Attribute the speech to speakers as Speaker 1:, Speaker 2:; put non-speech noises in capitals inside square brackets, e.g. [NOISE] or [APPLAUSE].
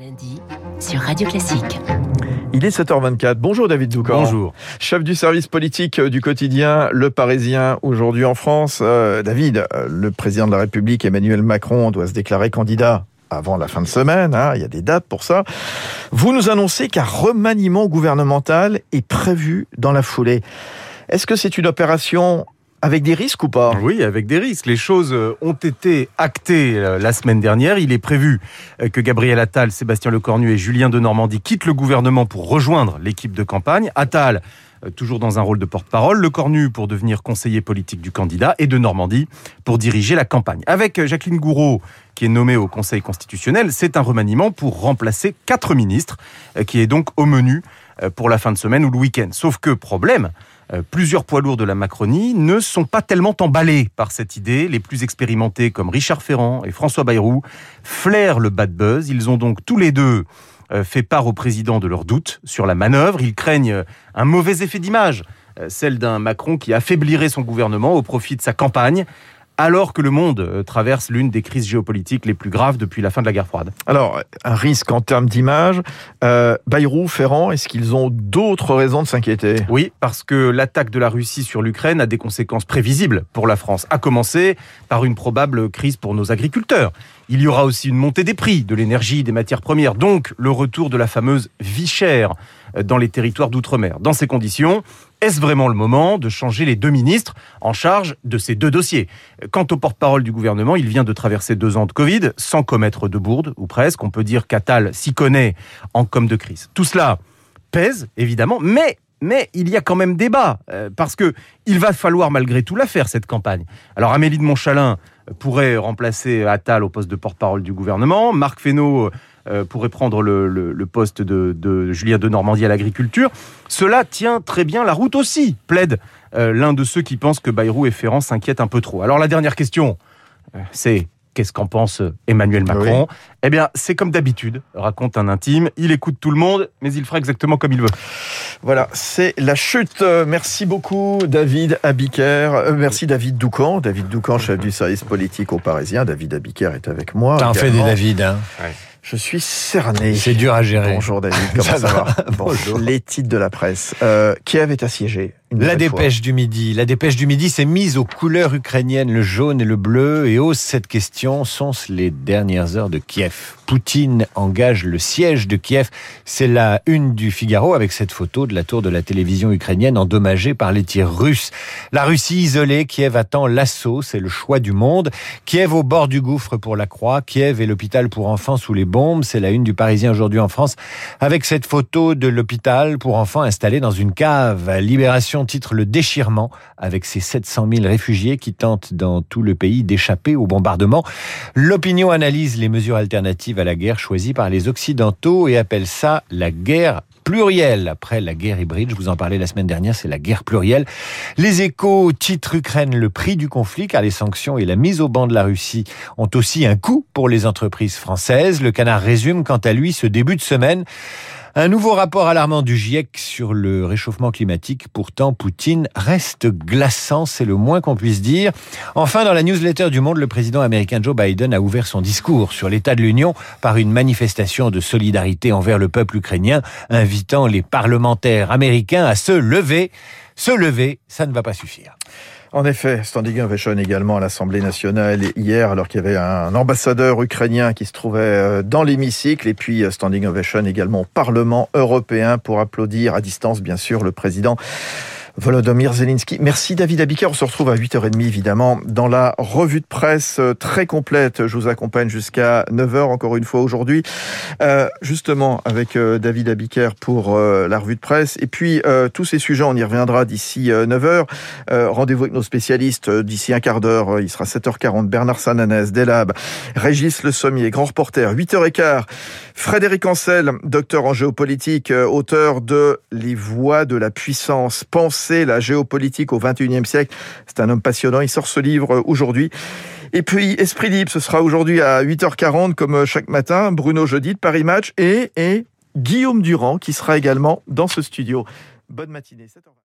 Speaker 1: Lundi sur Radio Classique.
Speaker 2: Il est 7h24. Bonjour David Doucan.
Speaker 3: Bonjour.
Speaker 2: Chef du service politique du quotidien Le Parisien aujourd'hui en France. Euh, David, euh, le président de la République Emmanuel Macron doit se déclarer candidat avant la fin de semaine. hein, il y a des dates pour ça. Vous nous annoncez qu'un remaniement gouvernemental est prévu dans la foulée. Est-ce que c'est une opération avec des risques ou pas?
Speaker 3: Oui, avec des risques. Les choses euh, ont été actées euh, la semaine dernière. Il est prévu euh, que Gabriel Attal, Sébastien Lecornu et Julien de Normandie quittent le gouvernement pour rejoindre l'équipe de campagne. Attal, toujours dans un rôle de porte-parole, Lecornu pour devenir conseiller politique du candidat et de Normandie pour diriger la campagne. Avec Jacqueline Gouraud, qui est nommée au Conseil constitutionnel, c'est un remaniement pour remplacer quatre ministres, qui est donc au menu pour la fin de semaine ou le week-end. Sauf que, problème, plusieurs poids lourds de la Macronie ne sont pas tellement emballés par cette idée. Les plus expérimentés, comme Richard Ferrand et François Bayrou, flairent le bad buzz. Ils ont donc tous les deux fait part au président de leurs doutes sur la manœuvre. Ils craignent un mauvais effet d'image, celle d'un Macron qui affaiblirait son gouvernement au profit de sa campagne alors que le monde traverse l'une des crises géopolitiques les plus graves depuis la fin de la guerre froide.
Speaker 2: Alors, un risque en termes d'image. Euh, Bayrou, Ferrand, est-ce qu'ils ont d'autres raisons de s'inquiéter?
Speaker 3: Oui, parce que l'attaque de la Russie sur l'Ukraine a des conséquences prévisibles pour la France, à commencer par une probable crise pour nos agriculteurs. Il y aura aussi une montée des prix de l'énergie, des matières premières, donc le retour de la fameuse vie chère dans les territoires d'outre-mer. Dans ces conditions, est-ce vraiment le moment de changer les deux ministres en charge de ces deux dossiers? Quant au porte-parole du gouvernement, il vient de traverser deux ans de Covid sans commettre de bourde, ou presque. On peut dire qu'Attal s'y connaît en com de crise. Tout cela pèse, évidemment, mais mais il y a quand même débat, euh, parce que il va falloir malgré tout la faire, cette campagne. Alors Amélie de Montchalin pourrait remplacer Attal au poste de porte-parole du gouvernement, Marc Fesneau pourrait prendre le, le, le poste de, de, Julien de Normandie à l'agriculture. Cela tient très bien la route aussi, plaide euh, l'un de ceux qui pensent que Bayrou et Ferrand s'inquiètent un peu trop. Alors la dernière question, euh, c'est Qu'est-ce qu'en pense Emmanuel Macron? oui. Eh bien, c'est comme d'habitude, raconte un intime. Il écoute tout le monde, mais il fera exactement comme il veut.
Speaker 2: Voilà, c'est la chute. Merci beaucoup, David Abiker. merci, David Doucan. David Doucan, chef du service politique au Parisien. David Abiker est avec moi.
Speaker 4: T'en fais des David, hein
Speaker 2: ouais. Je suis cerné.
Speaker 4: C'est dur à gérer.
Speaker 2: Bonjour David, comment ça, ça va, [LAUGHS] Bonjour. Les titres de la presse. Euh, Kiev est assiégé.
Speaker 4: La dépêche fois. du midi. La dépêche du midi s'est mise aux couleurs ukrainiennes, le jaune et le bleu, et ose cette question sont-ce les dernières heures de Kiev? Poutine engage le siège de Kiev. C'est la une du Figaro avec cette photo de la tour de la télévision ukrainienne endommagée par les tirs russes. La Russie isolée, Kiev attend l'assaut, c'est le choix du monde. Kiev au bord du gouffre pour la croix, Kiev et l'hôpital pour enfants sous les bombes, c'est la une du Parisien aujourd'hui en France avec cette photo de l'hôpital pour enfants installé dans une cave. Libération titre Le déchirement avec ses 700 000 réfugiés qui tentent dans tout le pays d'échapper au bombardement. L'opinion analyse les mesures alternatives à la guerre choisies par les Occidentaux et appelle ça la guerre plurielle. Après la guerre hybride, je vous en parlais la semaine dernière, c'est la guerre plurielle. Les échos titrent Ukraine le prix du conflit car les sanctions et la mise au banc de la Russie ont aussi un coût pour les entreprises françaises. Le canard résume quant à lui ce début de semaine. Un nouveau rapport alarmant du GIEC sur le réchauffement climatique. Pourtant, Poutine reste glaçant, c'est le moins qu'on puisse dire. Enfin, dans la newsletter du Monde, le président américain Joe Biden a ouvert son discours sur l'état de l'Union par une manifestation de solidarité envers le peuple ukrainien, invitant les parlementaires américains à se lever. Se lever, ça ne va pas suffire.
Speaker 2: En effet, Standing Ovation également à l'Assemblée nationale. Hier, alors qu'il y avait un ambassadeur ukrainien qui se trouvait dans l'hémicycle, et puis Standing Ovation également au Parlement européen pour applaudir à distance, bien sûr, le président Volodymyr Zelensky. Merci David Abiker. On se retrouve à 8h30 évidemment dans la revue de presse très complète. Je vous accompagne jusqu'à 9h encore une fois aujourd'hui. Euh, justement avec euh, David Abiker pour euh, la revue de presse. Et puis euh, tous ces sujets, on y reviendra d'ici 9h. Rendez-vous avec nos spécialistes d'ici un quart d'heure. Il sera 7h40. Bernard Sananès, Delab, Régis Le Sommier, grand reporter. 8h15. Frédéric Ancel, docteur en géopolitique, auteur de Les voies de la puissance. Pense la géopolitique au XXIe siècle. C'est un homme passionnant. Il sort ce livre aujourd'hui. Et puis, Esprit libre, ce sera aujourd'hui à 8h40, comme chaque matin. Bruno Jeudi de Paris Match et, et Guillaume Durand, qui sera également dans ce studio. Bonne matinée. 7h20.